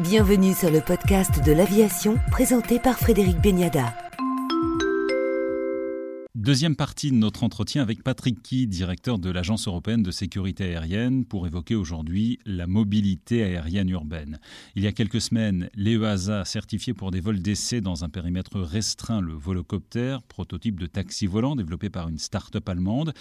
Bienvenue sur le podcast de l'aviation présenté par Frédéric Beniada. Deuxième partie de notre entretien avec Patrick Key, directeur de l'Agence européenne de sécurité aérienne, pour évoquer aujourd'hui la mobilité aérienne urbaine. Il y a quelques semaines, l'EASA a certifié pour des vols d'essai dans un périmètre restreint le volocoptère, prototype de taxi volant développé par une start-up allemande.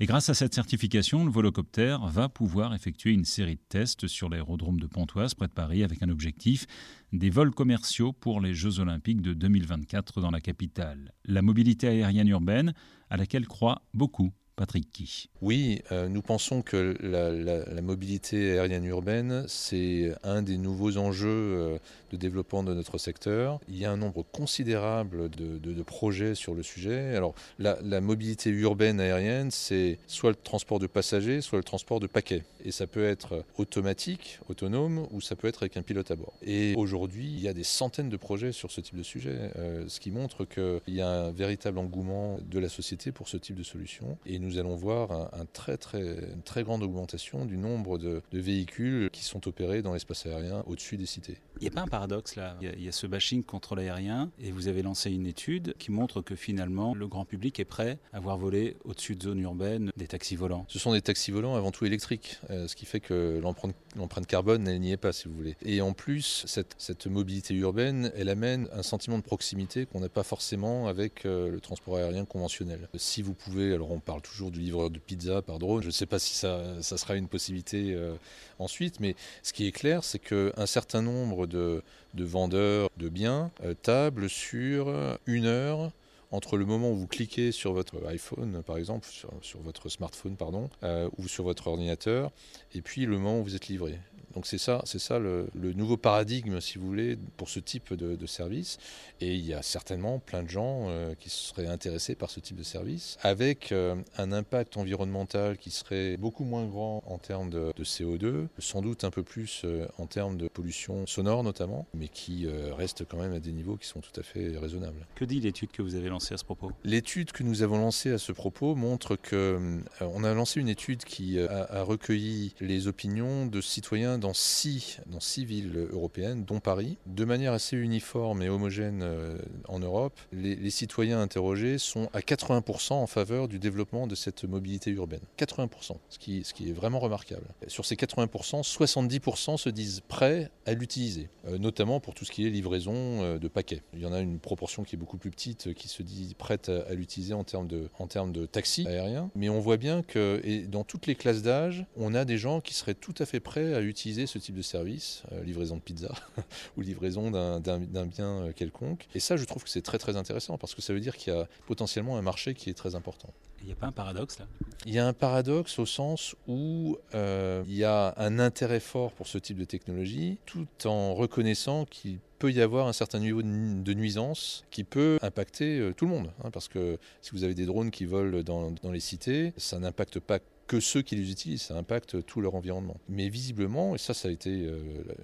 Et grâce à cette certification, le volocoptère va pouvoir effectuer une série de tests sur l'aérodrome de Pontoise, près de Paris, avec un objectif des vols commerciaux pour les Jeux olympiques de 2024 dans la capitale. La mobilité aérienne urbaine, à laquelle croient beaucoup Patrick Key. Oui, euh, nous pensons que la, mobilité aérienne urbaine, c'est un des nouveaux enjeux euh, de développement de notre secteur. Il y a un nombre considérable de, projets sur le sujet. Alors, la, mobilité urbaine aérienne, c'est soit le transport de passagers, soit le transport de paquets. Et ça peut être automatique, autonome, ou ça peut être avec un pilote à bord. Et aujourd'hui, il y a des centaines de projets sur ce type de sujet, euh, ce qui montre qu'il y a un véritable engouement de la société pour ce type de solution. Nous allons voir très, très, une très grande augmentation du nombre de, véhicules qui sont opérés dans l'espace aérien au-dessus des cités. Il n'y a pas un paradoxe là il y, a, ce bashing contre l'aérien et vous avez lancé une étude qui montre que finalement le grand public est prêt à voir voler au-dessus de zones urbaines des taxis volants. Ce sont des taxis volants avant tout électriques, euh, ce qui fait que l'empreinte carbone n'y est pas si vous voulez. Et en plus, cette, cette mobilité urbaine, elle amène un sentiment de proximité qu'on n'a pas forcément avec euh, le transport aérien conventionnel. Si vous pouvez, alors on parle toujours du livreur de pizza par drone. Je ne sais pas si ça, sera une possibilité euh, ensuite, mais ce qui est clair, c'est qu'un certain nombre de, vendeurs de biens euh, tablent sur une heure entre le moment où vous cliquez sur votre iPhone, par exemple, sur, votre smartphone, pardon, euh, ou sur votre ordinateur, et puis le moment où vous êtes livré. Donc c'est ça, c'est ça le, nouveau paradigme, si vous voulez, pour ce type de, service. Et il y a certainement plein de gens euh, qui seraient intéressés par ce type de service, avec euh, un impact environnemental qui serait beaucoup moins grand en termes de, CO2, sans doute un peu plus euh, en termes de pollution sonore notamment, mais qui reste quand même à des niveaux qui sont tout à fait raisonnables. Que dit l'étude que vous avez lancée à ce propos? L'étude que nous avons lancée à ce propos montre que on a lancé une étude qui a, a recueilli les opinions de citoyens dans six, dans six villes européennes, dont Paris, de manière assez uniforme et homogène euh, en Europe. Les, citoyens interrogés sont à 80% en faveur du développement de cette mobilité urbaine. 80%, ce qui, ce qui est vraiment remarquable. Sur ces 80%, 70% se disent prêts à l'utiliser, euh, notamment pour tout ce qui est livraison euh, de paquets. Il y en a une proportion qui est beaucoup plus petite qui se dit prête à, l'utiliser en termes de, en termes de taxi aérien. Mais on voit bien que dans toutes les classes d'âge, on a des gens qui seraient tout à fait prêts à utiliser ce type de service, euh, livraison de pizza ou livraison d'un bien euh, quelconque. Et ça, je trouve que c'est très très intéressant parce que ça veut dire qu'il y a potentiellement un marché qui est très important. Il n'y a pas un paradoxe là? Il y a un paradoxe au sens où euh, il y a un intérêt fort pour ce type de technologie tout en reconnaissant qu'il peut y avoir un certain niveau de nuisance qui peut impacter tout le monde. Hein, parce que si vous avez des drones qui volent dans, dans les cités, ça n'impacte pas que ceux qui les utilisent, ça impacte tout leur environnement. Mais visiblement, et ça, ça a été euh,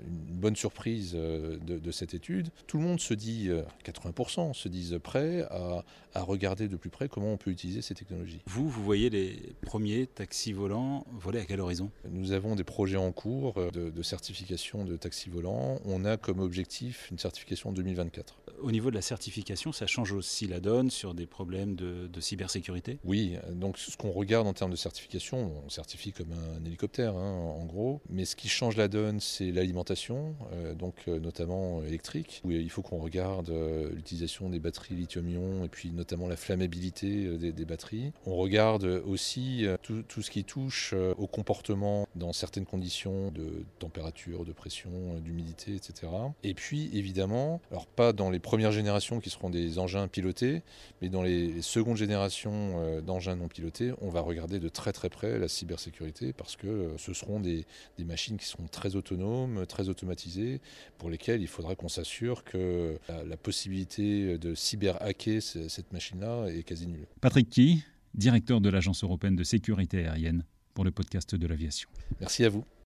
une bonne surprise euh, de, cette étude, tout le monde se dit, 80% euh, se disent prêts à, regarder de plus près comment on peut utiliser ces technologies. Vous, vous voyez les premiers taxis volants voler à quel horizon? Nous avons des projets en cours de, de certification de taxis volants. On a comme objectif une certification en 2024 au niveau de la certification, ça change aussi la donne sur des problèmes de, cybersécurité? Oui, donc ce qu'on regarde en termes de certification, on certifie comme un, hélicoptère hein, en gros, mais ce qui change la donne, c'est l'alimentation, euh, donc euh, notamment électrique, où il faut qu'on regarde euh, l'utilisation des batteries lithium-ion et puis notamment la flammabilité des, batteries. On regarde aussi tout, tout, ce qui touche au comportement dans certaines conditions de température, de pression, d'humidité, etc. Et puis évidemment, alors pas dans les premières générations qui seront des engins pilotés, mais dans les secondes générations euh, d'engins non pilotés, on va regarder de très très près la cybersécurité parce que euh, ce seront des, machines qui seront très autonomes, très automatisées, pour lesquelles il faudra qu'on s'assure que la, possibilité de cyber-hacker cette machine-là est quasi nulle. Patrick Key, directeur de l'Agence européenne de sécurité aérienne, pour le podcast de l'aviation. Merci à vous.